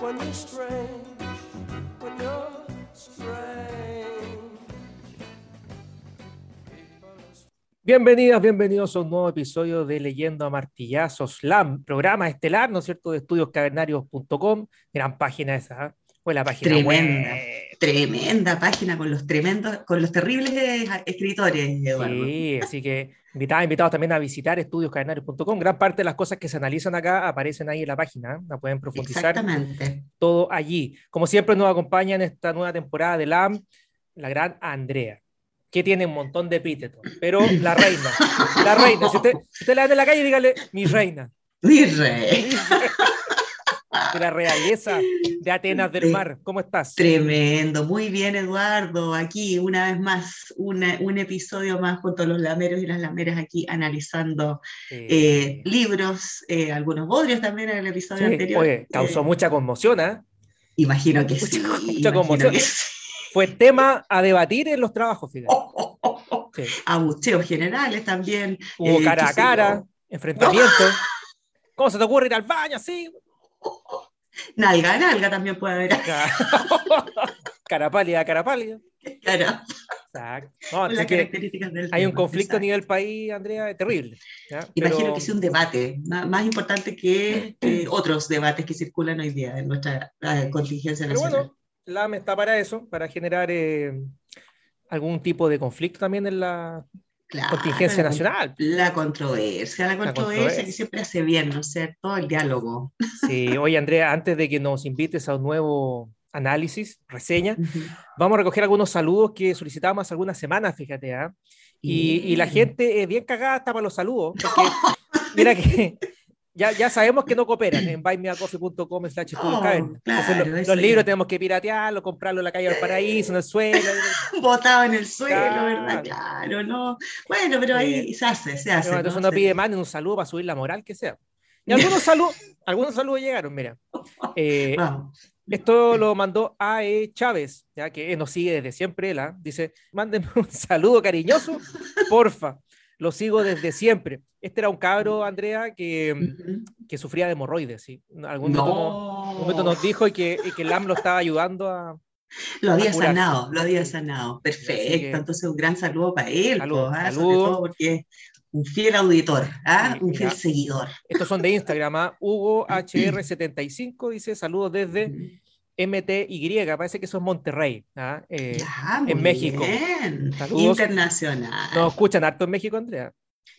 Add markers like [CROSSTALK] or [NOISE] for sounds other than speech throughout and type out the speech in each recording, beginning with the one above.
when strange, when strange. Bienvenidas, bienvenidos a un nuevo episodio de Leyendo a Martillazos Slam, programa estelar, ¿no es cierto?, de estudioscavernarios.com, gran página esa, ¿eh? Fue la página Tremenda, web. tremenda página con los tremendos, con los terribles eh, escritores, Eduardo. Sí, así que invitados, invitados también a visitar estudioscavernarios.com, gran parte de las cosas que se analizan acá aparecen ahí en la página, ¿eh? la pueden profundizar Exactamente. todo allí. Como siempre nos acompaña en esta nueva temporada de LAM, la gran Andrea, que tiene un montón de epítetos, pero la reina, la reina, si usted, usted la ve en la calle, dígale, mi reina. Mi rey. [LAUGHS] de la realeza de Atenas del. Mar. ¿Cómo estás? Tremendo, muy bien Eduardo, aquí una vez más, una- un episodio más junto a los lameros y las lameras aquí analizando Eh, eh, libros, eh, algunos bodrios también en el episodio sí, anterior. oye, causó mucha conmoción, ¿ah? Imagino que sí. mucha imagino conmoción. que sí. Fue tema a debatir en los trabajos, fíjate. Oh, oh, oh, oh. Sí. Abucheos generales también. Hubo cara a cara, enfrentamiento. [LAUGHS] ¿Cómo se te ocurre ir al baño así? Nalga nalga también puede haber. Ca- [LAUGHS] cara pálida, cara pálida. Cara, Exacto. No, así que hay un conflicto a nivel país, Andrea, terrible. ¿ya? Imagino Pero- que sí un debate, más importante que eh, [CLEARS THROAT] otros debates que circulan hoy día en nuestra eh, contingencia Pero nacional. bueno, LAM está para eso, para generar eh, algún tipo de conflicto también en la Claro, contingencia la- nacional. La controversia, la controversia, controversia. que siempre hace bien, ¿no es cierto? El diálogo. Sí, oye Andrea, antes de que nos invites a un nuevo análisis, reseña, Ujú. vamos a recoger algunos saludos que solicitábamos hace algunas semanas, fíjate, ¿ah? Y, y la gente es bien cagada hasta para los saludos, porque [LAUGHS] mira que ya, ya sabemos que no cooperan en buymeacoffee.com slash Oh, claro, los, libros tenemos que piratearlos, comprarlos en la calle del paraíso, en el suelo. [LAUGHS] Botado en el suelo, Claro. ¿verdad? Claro, no. Bueno, pero ahí Eh, se hace, se hace. Entonces ¿no? uno pide más un saludo para subir la moral que sea. Y algunos saludos, [LAUGHS] algunos saludos llegaron, mira. [LAUGHS] Eh, Vamos. esto lo mandó A.E. Chávez, ya que nos sigue desde siempre, él, ¿ah? dice, mándenme un saludo cariñoso, porfa, lo sigo desde siempre. Este era un cabro, Andrea, que, que sufría de hemorroides, ¿sí? Algún momento, nos, No. un momento nos dijo y que, y que el LAM lo estaba ayudando a... Lo había sanado, lo había sanado. Perfecto. que- Entonces, un gran saludo para él, Saludo, pues, ¿ah? saludo. sobre todo porque un fiel auditor, ¿ah? Sí, un fiel mira. seguidor. Estos son de Instagram, ¿ah? Hugo HR75 dice, saludos desde MTY, parece que eso es Monterrey. ¿ah? Eh, muy México. bien. Internacional. nos escuchan harto en México, Andrea.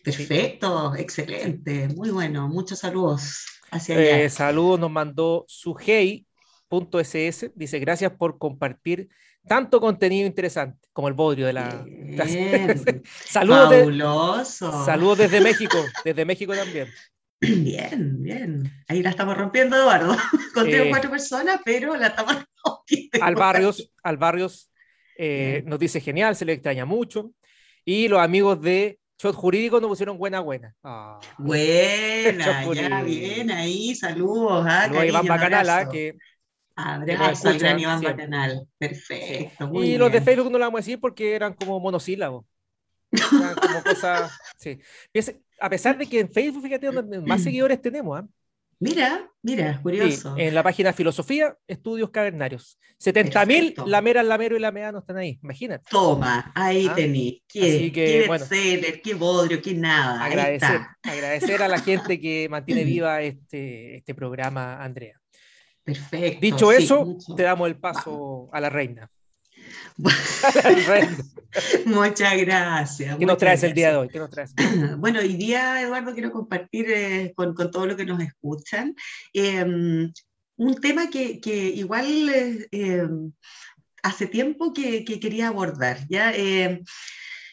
Perfecto, excelente, muy bueno. Muchos saludos hacia Eh, allá. saludos nos mandó Sujei.ss. Dice, gracias por compartir tanto contenido interesante como el bodrio de la clase. [LAUGHS] Saludos, de- saludos desde México, desde México también. Bien, bien. Ahí la estamos rompiendo, Eduardo. [LAUGHS] Con tres Eh. o cuatro personas, pero la estamos rompiendo. Al Barrios, al Barrios eh, nos dice genial, se le extraña mucho. Y los amigos de Shot Jurídico nos pusieron buena, buena. Ah, Buena, [LAUGHS] ya bien ahí, saludos. Ah, Iván cariño, un Bacanal, ah, que Abrazo al gran Iván siempre. Bacanal. Perfecto, muy y los de. Facebook no lo vamos a decir porque eran como monosílabos. Como. Sí. Fíjese, a pesar de que en Facebook, fíjate, donde más seguidores tenemos. ¿ah? Mira, mira, Sí, curioso. en la página Filosofía, Estudios Cavernarios. 70 mil Perfecto. lameras, lamero y lameano están ahí. Imagínate. Toma, ahí Ah, tení. así Qué, que, qué bueno. bestseller, qué bodrio, qué nada. Agradecer, agradecer a la gente que [LAUGHS] mantiene viva este, este programa, Andrea. Perfecto. Dicho sí, eso, mucho. te damos el paso. A la reina. [LAUGHS] Muchas gracias. ¿Qué nos traes el día de gracias. hoy? ¿Qué nos traes? [CLEARS THROAT] Bueno, hoy día, Eduardo, quiero compartir eh, con, con todo lo que nos escuchan eh, un tema que, que igual eh, eh, hace tiempo que, que quería abordar. ¿ya? Eh,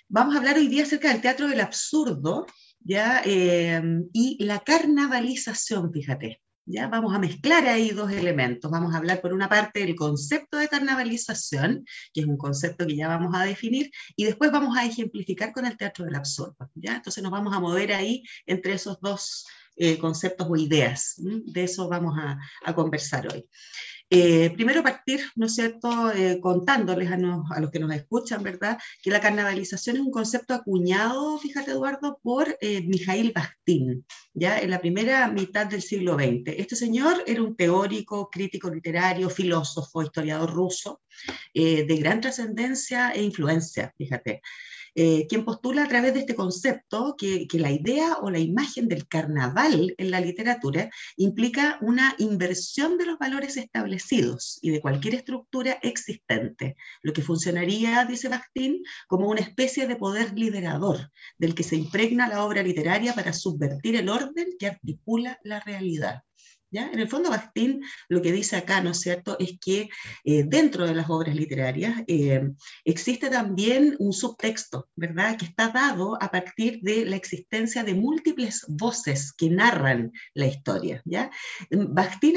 vamos a hablar hoy día acerca del teatro del absurdo ¿ya? Y la carnavalización, fíjate. ¿Ya? Vamos a mezclar ahí dos elementos. Vamos a hablar por una parte del concepto de carnavalización, que es un concepto que ya vamos a definir, y después vamos a ejemplificar con el teatro del absurdo, ¿ya? Entonces nos vamos a mover ahí entre esos dos eh, conceptos o ideas. De eso vamos a, a conversar hoy. Eh, primero partir, ¿no es cierto?, eh, contándoles a, los que nos escuchan, ¿verdad?, que la carnavalización es un concepto acuñado, fíjate Eduardo, por eh, Mijail Bakhtin, ya en la primera mitad del siglo XX. Este señor era un teórico, crítico literario, filósofo, historiador ruso, de gran trascendencia e influencia, fíjate. Eh, quien postula a través de este concepto que, la idea o la imagen del carnaval en la literatura implica una inversión de los valores establecidos y de cualquier estructura existente, lo que funcionaría, dice Bakhtin, como una especie de poder liderador del que se impregna la obra literaria para subvertir el orden que articula la realidad. En el fondo, Bastín lo que dice acá, ¿no es cierto?, es que eh, dentro de las obras literarias eh, existe también un subtexto, ¿verdad?, que está dado a partir de la existencia de múltiples voces que narran la historia, ¿ya?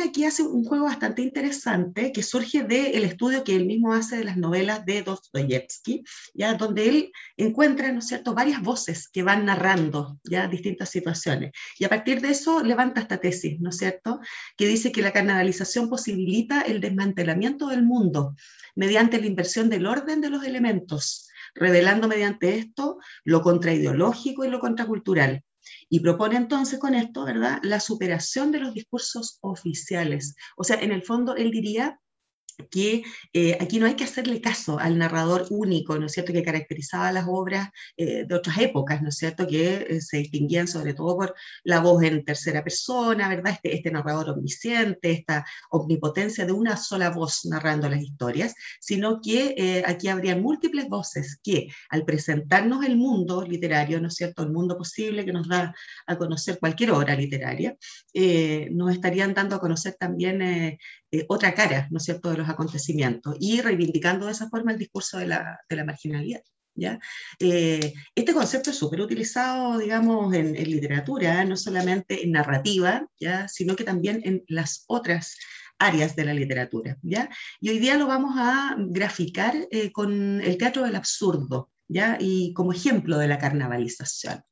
Aquí hace un juego bastante interesante que surge del estudio que él mismo hace de las novelas de Dostoyevsky, ¿ya?, donde él encuentra, ¿no es cierto?, varias voces que van narrando, ¿ya?, distintas situaciones. Y a partir de eso levanta esta tesis, ¿no es cierto?, que dice que la carnavalización posibilita el desmantelamiento del mundo mediante la inversión del orden de los elementos, revelando mediante esto lo contraideológico y lo contracultural. Y propone entonces con esto, ¿verdad?, la superación de los discursos oficiales. O sea, en el fondo, él diría que eh, aquí no hay que hacerle caso al narrador único, ¿no es cierto?, que caracterizaba las obras eh, de otras épocas, ¿no es cierto?, que eh, se distinguían sobre todo por la voz en tercera persona, ¿verdad?, este, este, narrador omnisciente, esta omnipotencia de una sola voz narrando las historias, sino que aquí habría múltiples voces que al presentarnos el mundo literario, ¿no es cierto?, el mundo posible que nos da a conocer cualquier obra literaria, nos estarían dando a conocer también otra cara, ¿no es cierto?, de los acontecimientos y reivindicando de esa forma el discurso de la, de la marginalidad. ¿Ya? Eh, este concepto es súper utilizado, digamos, en, literatura, no solamente en narrativa, ¿ya? sino que también en las otras áreas de la literatura. ¿ya? Y hoy día lo vamos a graficar eh, con el teatro del absurdo, ¿ya? y como ejemplo de la carnavalización.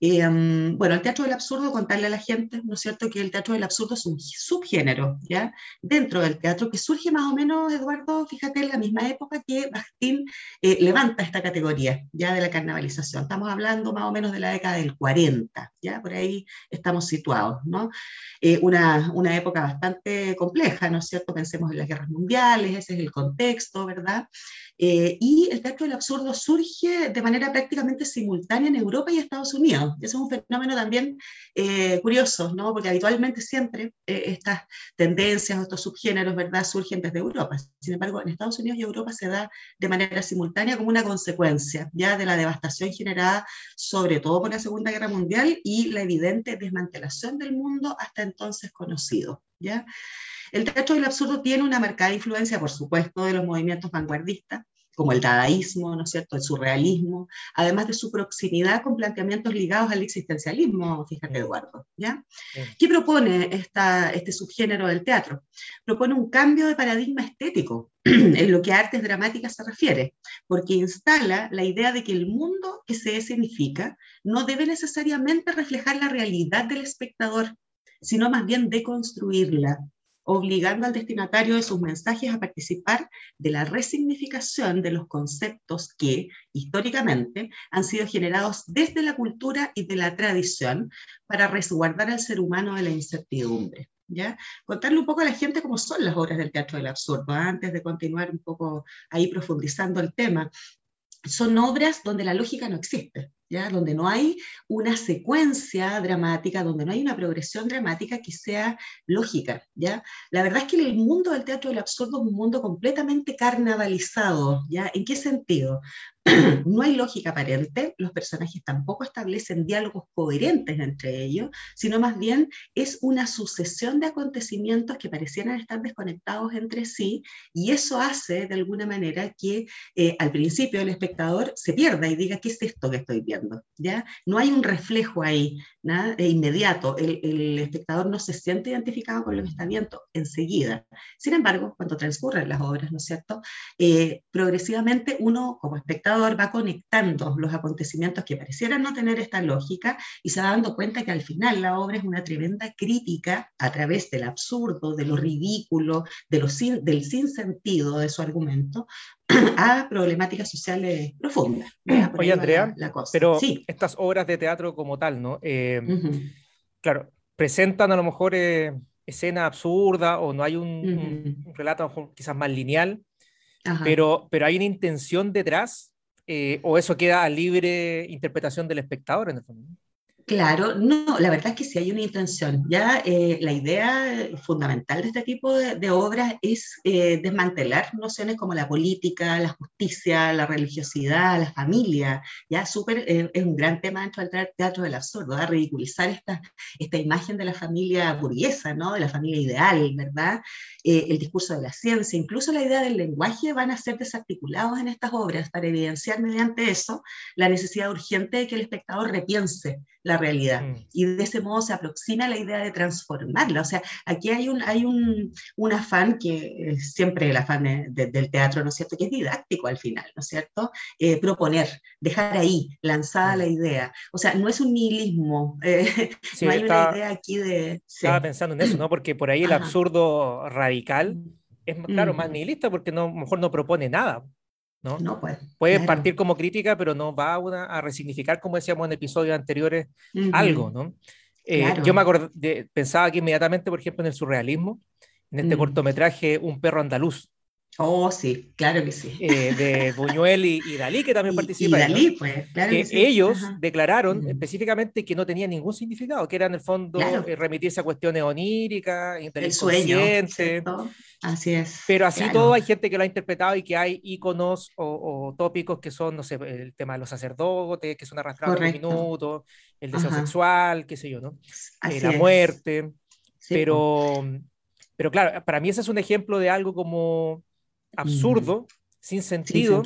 Em, bueno, el teatro del absurdo, contarle a la gente, ¿no es cierto?, que el teatro del absurdo es un subgénero, ¿ya? Dentro del teatro que surge más o menos, Eduardo, fíjate, en la misma época que Bastín eh, levanta esta categoría, ¿ya?, de la carnavalización. Estamos hablando más o menos de la década del 40, ¿ya? Por ahí estamos situados, ¿no? Eh, una, una época bastante compleja, ¿no es cierto? Pensemos en las guerras mundiales, ese es el contexto, ¿verdad? Eh, y el teatro del absurdo surge de manera prácticamente simultánea en Europa y Estados Unidos. Eso es un fenómeno también eh, curioso, ¿no? porque habitualmente siempre eh, estas tendencias o estos subgéneros ¿verdad? surgen desde Europa. Sin embargo, en Estados Unidos y Europa se da de manera simultánea como una consecuencia ya de la devastación generada sobre todo por la Segunda Guerra Mundial y la evidente desmantelación del mundo hasta entonces conocido. ¿ya? El teatro del absurdo tiene una marcada influencia, por supuesto, de los movimientos vanguardistas, como el dadaísmo, ¿no es cierto?, el surrealismo, además de su proximidad con planteamientos ligados al existencialismo, fíjate Eduardo, ¿ya? ¿Qué propone esta, este subgénero del teatro? Propone un cambio de paradigma estético [CLEARS THROAT] en lo que a artes dramáticas se refiere, porque instala la idea de que el mundo que se significa no debe necesariamente reflejar la realidad del espectador, sino más bien deconstruirla, obligando al destinatario de sus mensajes a participar de la resignificación de los conceptos que, históricamente, han sido generados desde la cultura y de la tradición para resguardar al ser humano de la incertidumbre. ¿Ya? Contarle un poco a la gente cómo son las obras del teatro del absurdo, antes de continuar un poco ahí profundizando el tema. Son obras donde la lógica no existe, donde no hay una secuencia dramática, donde no hay una progresión dramática que sea lógica. La verdad es que el mundo del teatro del absurdo es un mundo completamente carnavalizado. ¿En qué sentido? [CLEARS THROAT] no hay lógica aparente, los personajes tampoco establecen diálogos coherentes entre ellos, sino más bien es una sucesión de acontecimientos que parecieran estar desconectados entre sí y eso hace de alguna manera que eh, al principio el espectador se pierda y diga, ¿qué es esto que estoy viendo? ¿Ya? No hay un reflejo ahí, ¿no? Inmediato, el, el, espectador no se siente identificado con lo que está viendo enseguida. Sin embargo, cuando transcurren las obras, ¿no es cierto? Eh, progresivamente uno como espectador va conectando los acontecimientos que parecieran no tener esta lógica y se va dando cuenta que al final la obra es una tremenda crítica a través del absurdo, de lo ridículo, de lo sin, del sinsentido de su argumento, a problemáticas sociales profundas. Oye, Andrea, pero estas obras de teatro como tal, ¿no? Eh, claro, presentan a lo mejor eh, escena absurda o no hay un, relato quizás más lineal, pero, pero hay una intención detrás eh, o eso queda a libre interpretación del espectador en el fondo. Claro, no, la verdad es que sí hay una intención. Ya eh, la idea fundamental de este tipo de, obras es eh, desmantelar nociones como la política, la justicia, la religiosidad, la familia. Ya súper eh, es un gran tema dentro del teatro del absurdo, ¿verdad? ridiculizar esta, esta imagen de la familia burguesa, ¿no? de la familia ideal, ¿verdad? el discurso de la ciencia, incluso la idea del lenguaje van a ser desarticulados en estas obras para evidenciar mediante eso la necesidad urgente de que el espectador repiense la realidad. Mm. Y de ese modo se aproxima la idea de transformarla. O sea, aquí hay un, hay un, un afán que es siempre el afán del teatro, ¿no es cierto?, que es didáctico al final, ¿no es cierto? Eh, proponer, dejar ahí lanzada la mm. idea. O sea, no es un nihilismo, [LAUGHS] eh, no hay una idea aquí de... Estaba pensando en eso, ¿no? Porque por ahí el absurdo radical es, claro, más nihilista porque no, mejor no propone nada. ¿No? no puede. Puede partir como crítica, pero no va a, a resignificar, como decíamos en episodios anteriores, algo, ¿no? Eh, yo me acordé, pensaba aquí inmediatamente, por ejemplo, en el surrealismo, en este cortometraje Un perro andaluz, Oh, sí, claro que sí. Eh, de [LAUGHS] Buñuel y, Dalí, que también participan. Y Dalí, pues, claro que, ellos declararon específicamente que no tenía ningún significado, que era en el fondo eh, remitirse a cuestiones oníricas, el sueño. Así es. Pero así todo hay gente que lo ha interpretado y que hay íconos o, tópicos que son, no sé, el tema de los sacerdotes, que son arrastrados en minutos, el deseo sexual, qué sé yo, ¿no? Eh, la muerte. pero, pero claro, para mí ese es un ejemplo de algo como absurdo, sin sentido.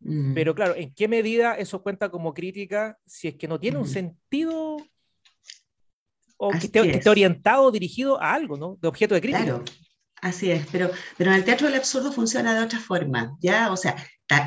Mm. Pero claro, ¿en qué medida eso cuenta como crítica si es que no tiene un sentido o que esté, orientado, dirigido a algo, ¿no? De objeto de crítica. Claro, así es, pero, pero en el teatro del absurdo funciona de otra forma, ¿ya? O sea,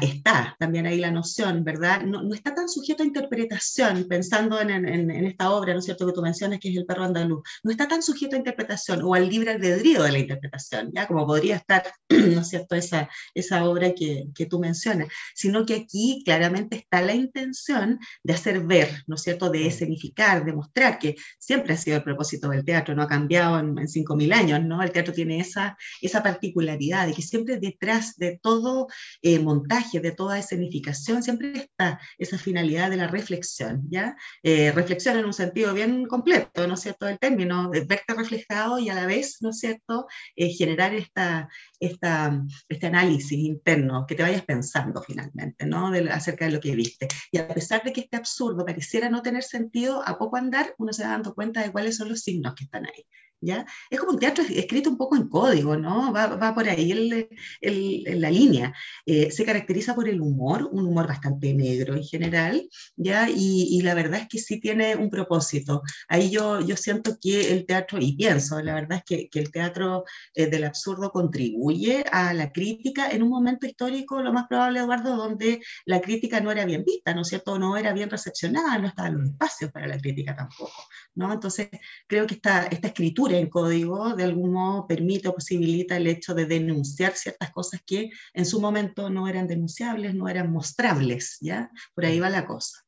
está, también ahí la noción, ¿verdad? No, no, está tan sujeto a interpretación, pensando en, en, en, esta obra, ¿no es cierto?, que tú mencionas, que es El perro andaluz, no está tan sujeto a interpretación o al libre albedrío de la interpretación, ¿ya? Como podría estar, [CLEARS THROAT] ¿no es cierto?, esa, esa obra que, que tú mencionas, sino que aquí claramente está la intención de hacer ver, ¿no es cierto?, de escenificar, de mostrar, que siempre ha sido el propósito del teatro, no ha cambiado en, en 5.000 años, ¿no? El teatro tiene esa, esa particularidad de que siempre detrás de todo eh, de toda escenificación, siempre está esa finalidad de la reflexión, ¿ya? Eh, reflexión en un sentido bien completo, ¿no es cierto?, del término, de verte reflejado y a la vez, ¿no es cierto?, eh, generar esta, esta, este análisis interno, que te vayas pensando finalmente, ¿no?, acerca de lo que viste. Y a pesar de que este absurdo pareciera no tener sentido, a poco andar uno se va dando cuenta de cuáles son los signos que están ahí. ¿Ya? Es como un teatro escrito un poco en código, ¿no? Va, va por ahí el, el, la línea. Eh, se caracteriza por el humor, un humor bastante negro en general, ¿ya? Y, y, la verdad es que sí tiene un propósito. Ahí yo, yo siento que el teatro, y pienso, la verdad es que, que el teatro eh, del absurdo contribuye a la crítica en un momento histórico, lo más probable, Eduardo, donde la crítica no era bien vista, ¿no es cierto? No era bien recepcionada, no estaban los espacios para la crítica tampoco, ¿no? Entonces, creo que esta, esta escritura en código de algún modo permite o posibilita el hecho de denunciar ciertas cosas que en su momento no eran denunciables, no eran mostrables, ¿ya? Por ahí va la cosa.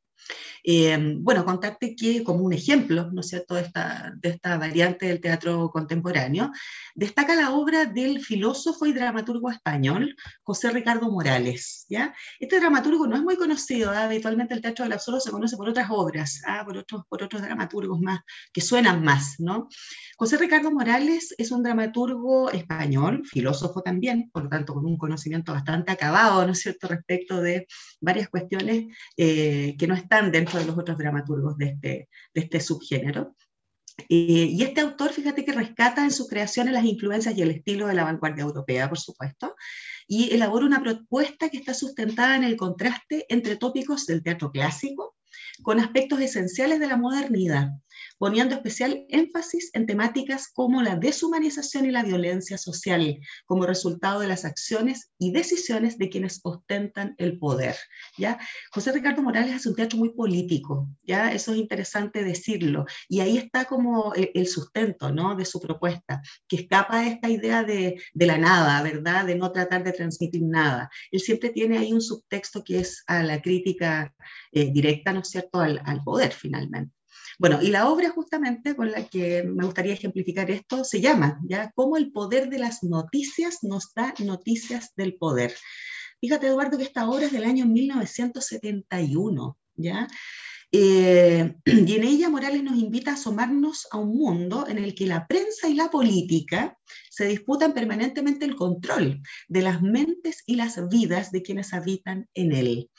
Eh, bueno, contarte que como un ejemplo, ¿no es cierto?, de esta, de esta variante del teatro contemporáneo, destaca la obra del filósofo y dramaturgo español José Ricardo Morales, ¿ya? Este dramaturgo no es muy conocido, ¿ah? habitualmente el teatro del absurdo se conoce por otras obras, ¿ah? por, otros, por otros dramaturgos más, que suenan más, ¿no? José Ricardo Morales es un dramaturgo español, filósofo también, por lo tanto con un conocimiento bastante acabado, ¿no es cierto?, respecto de varias cuestiones eh, que no están dentro de los otros dramaturgos de este, este subgénero. y este autor, fíjate que rescata en sus creaciones las influencias y el estilo de la vanguardia europea, por supuesto, y elabora una propuesta que está sustentada en el contraste entre tópicos del teatro clásico con aspectos esenciales de la modernidad poniendo especial énfasis en temáticas como la deshumanización y la violencia social, como resultado de las acciones y decisiones de quienes ostentan el poder. ¿ya? José Ricardo Morales hace un teatro muy político, ¿ya? eso es interesante decirlo, y ahí está como el, sustento ¿no? de su propuesta, que escapa de esta idea de, la nada, ¿verdad? de no tratar de transmitir nada. Él siempre tiene ahí un subtexto que es a la crítica eh, directa, ¿no es cierto?, al poder finalmente. Bueno, y la obra justamente con la que me gustaría ejemplificar esto se llama, ¿ya? Cómo el poder de las noticias nos da noticias del poder. Fíjate, Eduardo, que esta obra es del año 1971, ¿ya? Eh, [CLEARS THROAT] y en ella Morales nos invita a asomarnos a un mundo en el que la prensa y la política se disputan permanentemente el control de las mentes y las vidas de quienes habitan en él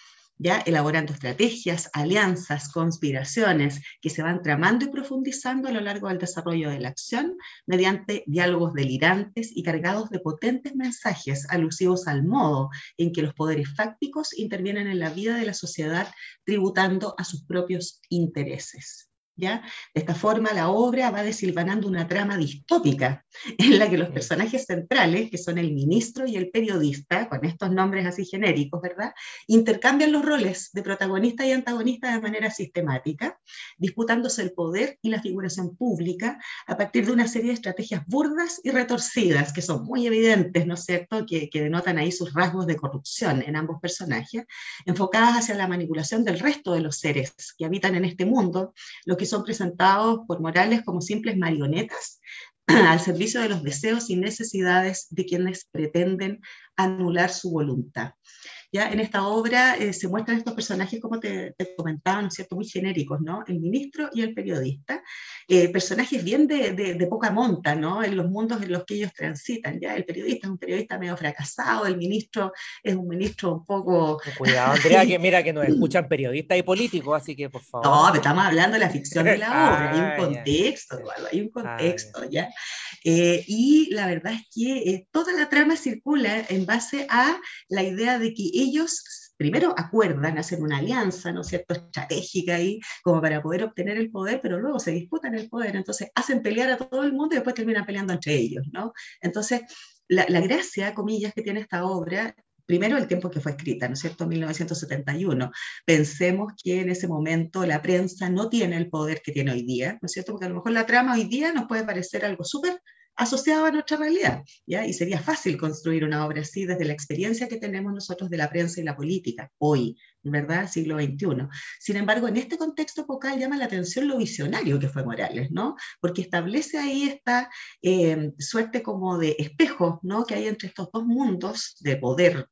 ya elaborando estrategias, alianzas, conspiraciones que se van tramando y profundizando a lo largo del desarrollo de la acción mediante diálogos delirantes y cargados de potentes mensajes alusivos al modo en que los poderes fácticos intervienen en la vida de la sociedad tributando a sus propios intereses. De esta forma, la obra va desilvanando una trama distópica [LAUGHS] en la que los personajes centrales, que son el ministro y el periodista, con estos nombres así genéricos, ¿verdad?, intercambian los roles de protagonista y antagonista de manera sistemática, disputándose el poder y la figuración pública a partir de una serie de estrategias burdas y retorcidas, que son muy evidentes, ¿no es cierto?, que, que denotan ahí sus rasgos de corrupción en ambos personajes, enfocadas hacia la manipulación del resto de los seres que habitan en este mundo, lo que son presentados por Morales como simples marionetas [CLEARS THROAT] al servicio de los deseos y necesidades de quienes pretenden anular su voluntad. Ya en esta obra eh, se muestran estos personajes, como te, comentaba, ¿no es cierto?, muy genéricos, ¿no? El ministro y el periodista, eh, personajes bien de, de, poca monta, ¿no? En los mundos en los que ellos transitan, ¿ya? El periodista es un periodista medio fracasado, el ministro es un ministro un poco... [LAUGHS] Cuidado, Andrea, que mira que nos [LAUGHS] escuchan periodistas y políticos, así que por favor. No, estamos hablando de la ficción de la [LAUGHS] obra, hay un ah, contexto, hay un ah, contexto, ¿ya? Eh, y la verdad es que toda la trama circula en base a la idea de que ellos primero acuerdan hacer una alianza, ¿no es cierto?, estratégica ahí, como para poder obtener el poder, pero luego se disputan el poder, entonces hacen pelear a todo el mundo y después terminan peleando entre ellos, ¿no? Entonces, la, la gracia, comillas, que tiene esta obra primero el tiempo que fue escrita, ¿no es cierto? 1971. Pensemos que en ese momento la prensa no tiene el poder que tiene hoy día, ¿no es cierto? Porque a lo mejor la trama hoy día nos puede parecer algo súper asociado a nuestra realidad, ¿ya? Y sería fácil construir una obra así desde la experiencia que tenemos nosotros de la prensa y la política, hoy, ¿verdad? Siglo XXI. Sin embargo, en este contexto focal llama la atención lo visionario que fue Morales, ¿no? Porque establece ahí esta eh, suerte como de espejo, ¿no? Que hay entre estos dos mundos de poder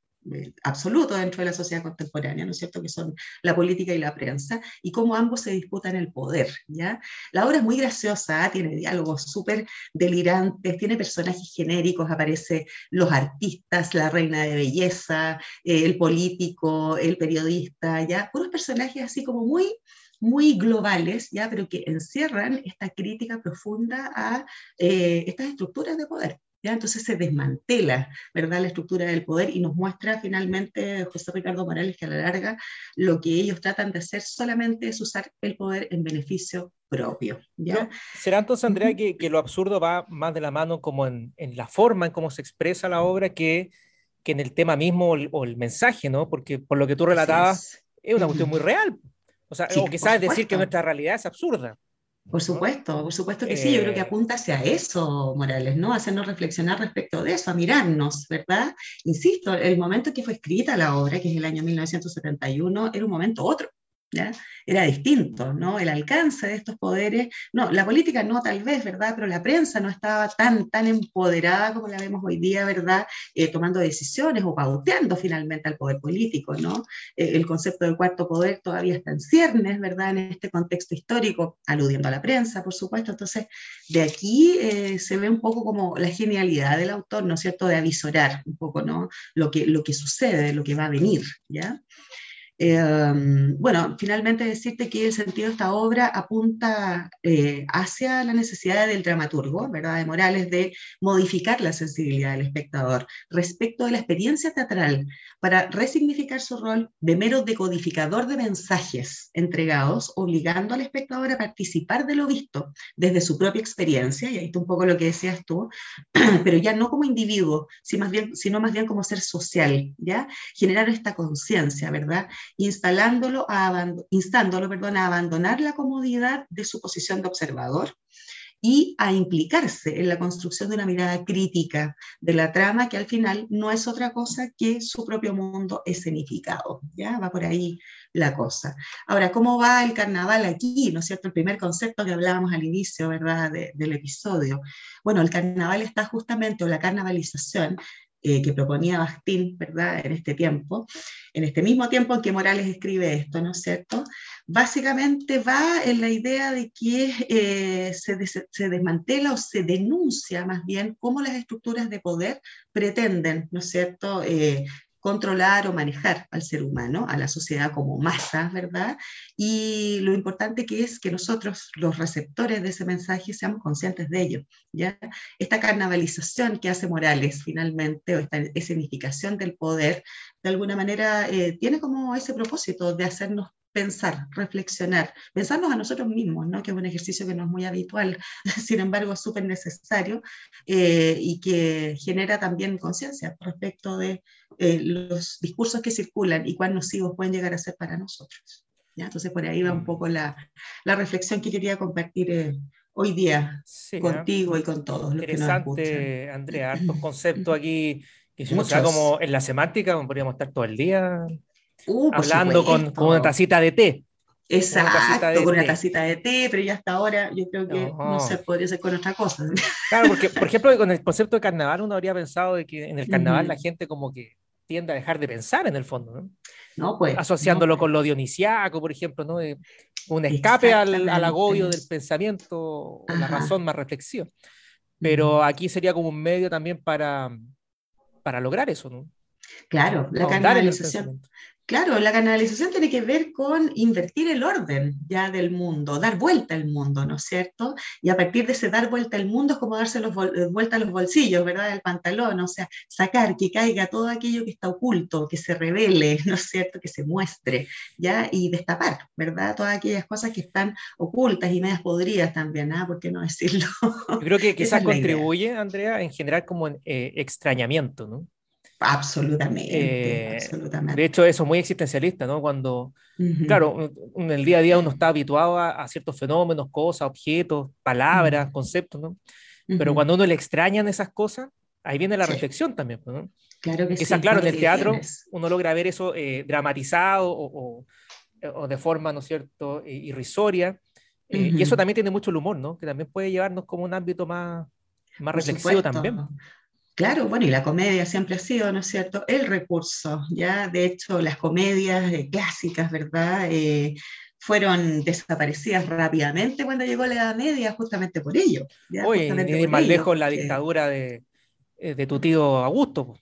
absoluto dentro de la sociedad contemporánea, ¿no es cierto?, que son la política y la prensa, y cómo ambos se disputan el poder, ¿ya? La obra es muy graciosa, tiene diálogos súper delirantes, tiene personajes genéricos, aparece los artistas, la reina de belleza, eh, el político, el periodista, ¿ya? Puros personajes así como muy muy globales, ¿ya? pero que encierran esta crítica profunda a eh, estas estructuras de poder. Entonces se desmantela, ¿verdad?, la estructura del poder y nos muestra finalmente José Ricardo Morales que a la larga lo que ellos tratan de hacer solamente es usar el poder en beneficio propio. ¿ya? ¿Será entonces, Andrea, que, lo absurdo va más de la mano como en, la forma en cómo se expresa la obra que, que en el tema mismo o el, mensaje, ¿no? Porque por lo que tú relatabas, es. una cuestión muy real. O sea, o quizás decir que nuestra realidad es absurda. Por supuesto, por supuesto que sí, yo creo que eh. apunta hacia eso, Morales, ¿no? Hacernos reflexionar respecto de eso, a mirarnos, ¿verdad? Insisto, el momento que fue escrita la obra, que es el año 1971, era un momento otro. Era distinto, ¿no? El alcance de estos poderes, no, la política no tal vez, ¿verdad? Pero la prensa no estaba tan, tan empoderada como la vemos hoy día, ¿verdad? Eh, tomando decisiones o pauteando finalmente al poder político, ¿no? Eh, el concepto del cuarto poder todavía está en ciernes, ¿verdad? En este contexto histórico, aludiendo a la prensa, por supuesto. Entonces, de aquí eh, se ve un poco como la genialidad del autor, ¿no es cierto?, de avisorar un poco, ¿no? Lo que, lo que sucede, lo que va a venir, ¿ya? Em, bueno, finalmente decirte que el sentido de esta obra apunta eh, hacia la necesidad del dramaturgo, ¿verdad? De Morales, de modificar la sensibilidad del espectador respecto de la experiencia teatral para resignificar su rol de mero decodificador de mensajes entregados, obligando al espectador a participar de lo visto desde su propia experiencia, y ahí está un poco lo que decías tú, [CLEARS THROAT] pero ya no como individuo, sino más bien, sino más bien como ser social, ¿ya? Generar esta conciencia, ¿verdad? Instalándolo a, instándolo a abandonar la comodidad de su posición de observador y a implicarse en la construcción de una mirada crítica de la trama que al final no es otra cosa que su propio mundo escenificado. ¿ya? Va por ahí la cosa. Ahora, ¿cómo va el carnaval aquí? ¿No es cierto? El primer concepto que hablábamos al inicio, ¿verdad?, del episodio. Bueno, el carnaval está justamente, o la carnavalización, eh, que proponía Bastín, ¿verdad?, en este tiempo, en este mismo tiempo en que Morales escribe esto, ¿no es cierto? Básicamente va en la idea de que eh, se, desmantela o se denuncia más bien cómo las estructuras de poder pretenden, ¿no es cierto?, eh, controlar o manejar al ser humano, a la sociedad como masa, ¿verdad? Y lo importante que es que nosotros, los receptores de ese mensaje, seamos conscientes de ello, ¿ya? Esta carnavalización que hace Morales finalmente, o esta escenificación del poder, de alguna manera eh, tiene como ese propósito de hacernos pensar, reflexionar, pensarnos a nosotros mismos, ¿no? que es un ejercicio que no es muy habitual, [LAUGHS] sin embargo es súper necesario eh, y que genera también conciencia respecto de eh, los discursos que circulan y cuán nocivos pueden llegar a ser para nosotros. ¿ya? Entonces por ahí va un mm. poco la, la reflexión que quería compartir eh, hoy día contigo y con todos. Los Interesante, que Andrea, hartos conceptos aquí que si se como en la semántica, podríamos estar todo el día uh, hablando con, con, una tacita de té. Exacto, con una tacita de té, pero ya hasta ahora yo creo que no, se podría hacer con otra cosa. [LAUGHS] Claro, porque por ejemplo con el concepto de carnaval uno habría pensado de que en el carnaval la gente como que tiende a dejar de pensar en el fondo, ¿no? No, pues. Asociándolo pues. con lo dionisiaco, por ejemplo, ¿no? un escape al, al, agobio del pensamiento, la razón más reflexiva. Pero aquí sería como un medio también para, para lograr eso, ¿no? Claro, la carnavalización. Claro, la canalización tiene que ver con invertir el orden ya del mundo, dar vuelta al mundo, ¿no es cierto? Y a partir de ese dar vuelta al mundo es como darse los eh, vuelta a los bolsillos, ¿verdad? Del pantalón, o sea, sacar, que caiga todo aquello que está oculto, que se revele, [LAUGHS] ¿no es cierto? Que se muestre, ¿ya? Y destapar, ¿verdad? Todas aquellas cosas que están ocultas y medias podridas también, ¿ah? ¿Por qué no decirlo? Yo creo que [LAUGHS] quizás contribuye, Andrea, en general como eh, extrañamiento, ¿no? Absolutamente, eh, absolutamente. De hecho, eso es muy existencialista, ¿no? Cuando, claro, en el día a día uno está habituado a, ciertos fenómenos, cosas, objetos, palabras, conceptos, ¿no? Pero cuando uno le extrañan esas cosas, ahí viene la reflexión también, ¿no? Claro que Quizás, claro, en el teatro uno logra ver eso eh, dramatizado o, o, de forma, ¿no es cierto?, irrisoria. Eh, y eso también tiene mucho el humor, ¿no? Que también puede llevarnos como un ámbito más, más reflexivo también. Claro, bueno, y la comedia siempre ha sido, ¿no es cierto?, el recurso, ¿ya? De hecho, las comedias eh, clásicas, ¿verdad? Eh, fueron desaparecidas rápidamente cuando llegó la Edad Media, justamente por ello. ¿ya? Oye, ni más lejos la dictadura de, eh, de tu tío Augusto.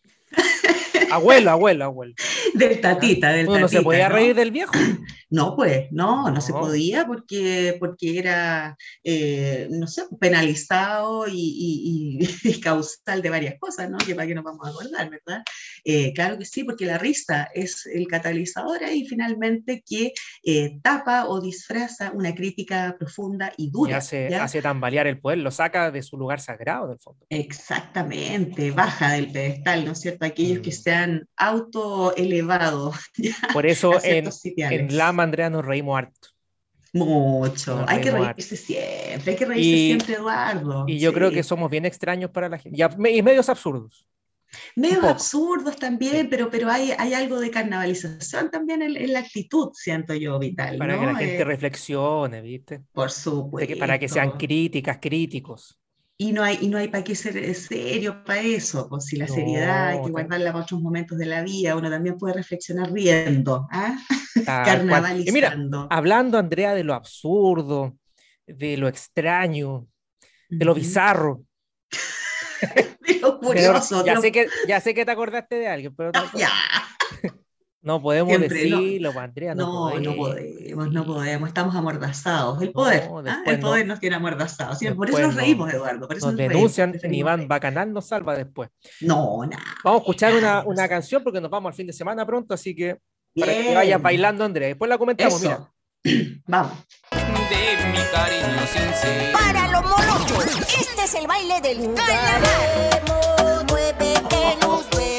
Abuelo, abuelo, abuelo. Del tatita, del tatita. ¿No se podía reír del viejo? [CLEARS THROAT] No, pues, no, no, se podía porque, porque era, eh, no sé, penalizado y, y, [LAUGHS] causal de varias cosas, ¿no? Que para que nos vamos a acordar, ¿verdad? Eh, claro que sí, porque la risa es el catalizador ahí finalmente que eh, tapa o disfraza una crítica profunda y dura. Y hace, hace tambalear el poder, lo saca de su lugar sagrado, del fondo. Exactamente, baja del pedestal, ¿no es cierto? Aquellos que mm. se han autoelevado. [LAUGHS] Por eso en, en Lama Andrea, nos reímos harto. Mucho. hay que reírse siempre, hay que reírse siempre, Eduardo. Y yo creo que somos bien extraños para la gente. Y, medios absurdos. Medios absurdos también, pero, pero hay, hay algo de carnavalización también en, la actitud, siento yo, Vital. Para que la gente eh, reflexione, ¿viste? Por supuesto. para que sean críticas, críticos. Y no hay, y no hay para qué ser eh, serio para eso, pues si la seriedad hay que guardarla para otros momentos de la vida, uno también puede reflexionar riendo, ¿ah? [LAUGHS] carnavalizando. mira, hablando, Andrea, de lo absurdo, de lo extraño, de lo bizarro. [LAUGHS] de lo curioso. ya, Sé que, ya sé que te acordaste de alguien, pero... ya. No podemos Siempre, no. decirlo, pues, Andrea. No, no podemos, no podemos, estamos amordazados. El poder, No, ¿ah? el poder no. nos tiene amordazados. Sí, por eso nos no. reímos, Eduardo. Por eso Nos nos reímos, denuncian, preferimos Iván reír. Bacanal nos salva después. No, nada. Vamos a escuchar una, una canción porque nos vamos al fin de semana pronto, así que para que Bien. vayas bailando, Andrea. Después la comentamos, Eso. mira. [CLEARS THROAT] Vamos. de mi cariño sincero. Para los molochos, este es el baile del calamar. Muévete, luz verde.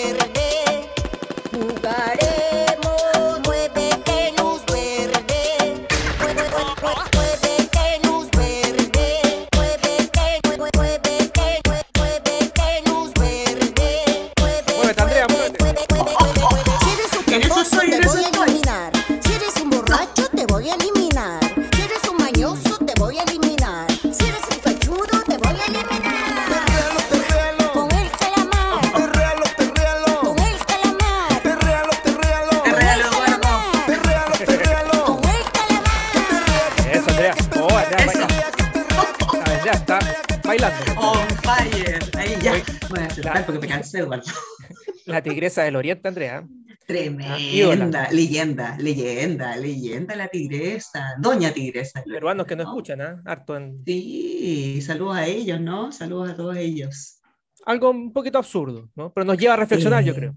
[LAUGHS] La tigresa del oriente, Andrea. Tremenda, ídola. leyenda, leyenda, leyenda la tigresa, doña tigresa. Peruanos que no escuchan, ¿ah? Harto en... Sí, saludos a ellos, ¿no? Saludos a todos ellos. Algo un poquito absurdo, ¿no? Pero nos lleva a reflexionar, yo creo.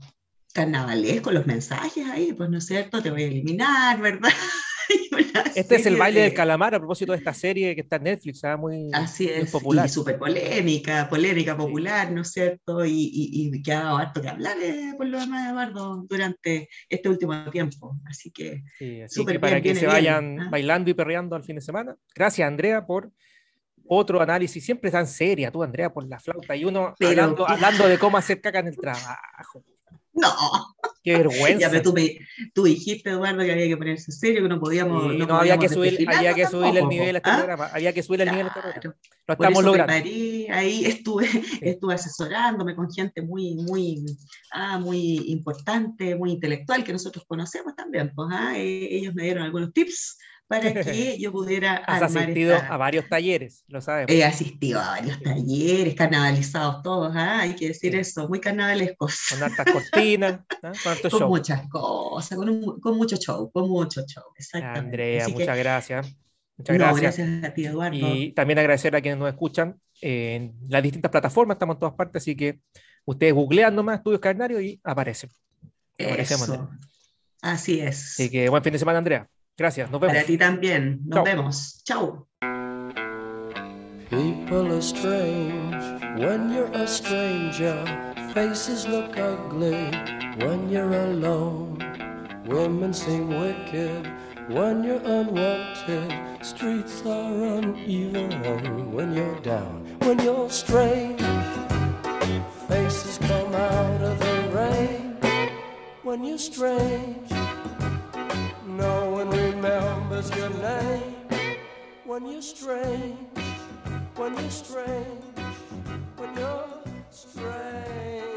Carnavalesco, los mensajes ahí, pues no es cierto, te voy a eliminar, ¿verdad? [LAUGHS] Este es el baile de- del calamar a propósito de esta serie que está en Netflix, ¿ah? muy, Así muy es, popular. y súper polémica, polémica, popular, ¿no es cierto? Y, y, y que ha dado harto que hablar, eh, por lo demás, Eduardo, durante este último tiempo. Así que Sí, así súper que para bien, que se bien, vayan ¿ah? bailando y perreando al fin de semana. Gracias, Andrea, por otro análisis. Siempre tan seria tú, Andrea, por la flauta. Y uno Pero- hablando, hablando de cómo hacer caca en el trabajo. no, Qué vergüenza. [LAUGHS] ya, pero tú, me, tú dijiste, Eduardo, que había que ponerse serio, que no podíamos. Sí, no no, había que podíamos subir, desperfilarnos había que subir el tampoco, nivel a este ¿ah? programa. Había que subir el nivel a este programa. Claro. Lo Por estamos eso logrando. preparé, ahí estuve, estuve asesorándome con gente muy, muy, ah, muy importante, muy intelectual que nosotros conocemos también. Pues, ah, eh, ellos me dieron algunos tips para [LAUGHS] que yo pudiera Has armar asistido esta- a varios talleres, lo sabemos. He asistido a varios talleres, carnavalizados todos, ah, hay que decir eso, muy carnavalescos. con hartas cortinas, ¿ah? con [LAUGHS] Con muchas cosas, con, un- con mucho show, con mucho show, exactamente. Andrea, Así que, muchas gracias. Muchas no, gracias. gracias a ti, Eduardo. Y también agradecer a quienes nos escuchan en las distintas plataformas, estamos en todas partes, así que ustedes googlean nomás Estudios Carnario y aparecen. Eso. Así es. Así que buen fin de semana, Andrea. Gracias, nos vemos. Para ti también. Nos Chao. vemos. Chau. People are strange when you're a stranger. Faces look ugly when you're alone. Women seem wicked when you're unwanted. Streets are uneven when you're down. When you're strange, faces come out of the rain. When you're strange, remembers your name when you're strange, when you're strange, when you're strange.